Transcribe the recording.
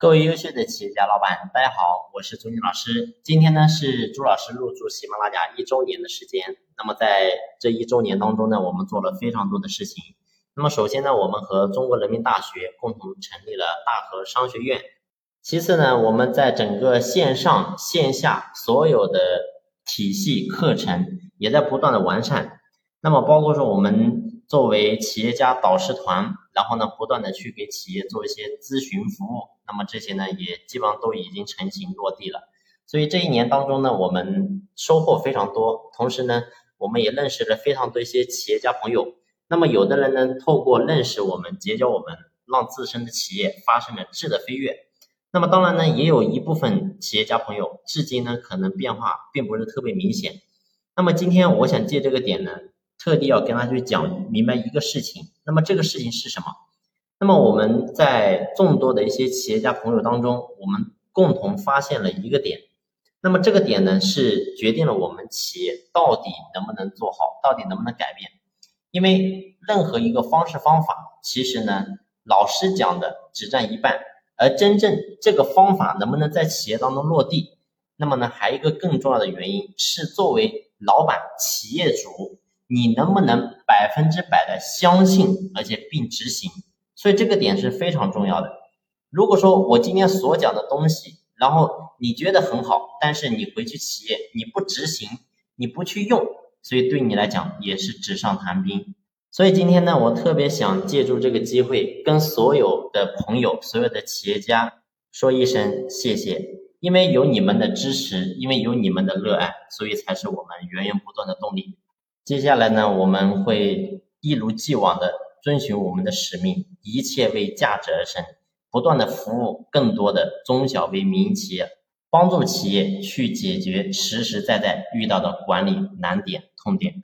各位优秀的企业家老板，大家好，我是朱军老师。今天呢是朱老师入驻喜马拉雅一周年的时间。那么在这一周年当中呢，我们做了非常多的事情。那么首先呢，我们和中国人民大学共同成立了大和商学院。其次呢，我们在整个线上线下所有的体系课程也在不断的完善。那么包括说我们作为企业家导师团。然后呢，不断的去给企业做一些咨询服务，那么这些呢也基本上都已经成型落地了。所以这一年当中呢，我们收获非常多，同时呢，我们也认识了非常多一些企业家朋友。那么有的人呢，透过认识我们、结交我们，让自身的企业发生了质的飞跃。那么当然呢，也有一部分企业家朋友，至今呢可能变化并不是特别明显。那么今天我想借这个点呢。特地要跟他去讲明白一个事情，那么这个事情是什么？那么我们在众多的一些企业家朋友当中，我们共同发现了一个点，那么这个点呢是决定了我们企业到底能不能做好，到底能不能改变。因为任何一个方式方法，其实呢老师讲的只占一半，而真正这个方法能不能在企业当中落地，那么呢还有一个更重要的原因是作为老板、企业主。你能不能百分之百的相信，而且并执行？所以这个点是非常重要的。如果说我今天所讲的东西，然后你觉得很好，但是你回去企业你不执行，你不去用，所以对你来讲也是纸上谈兵。所以今天呢，我特别想借助这个机会，跟所有的朋友、所有的企业家说一声谢谢，因为有你们的支持，因为有你们的热爱，所以才是我们源源不断的动力。接下来呢，我们会一如既往的遵循我们的使命，一切为价值而生，不断的服务更多的中小微民营企业，帮助企业去解决实实在在遇到的管理难点、痛点。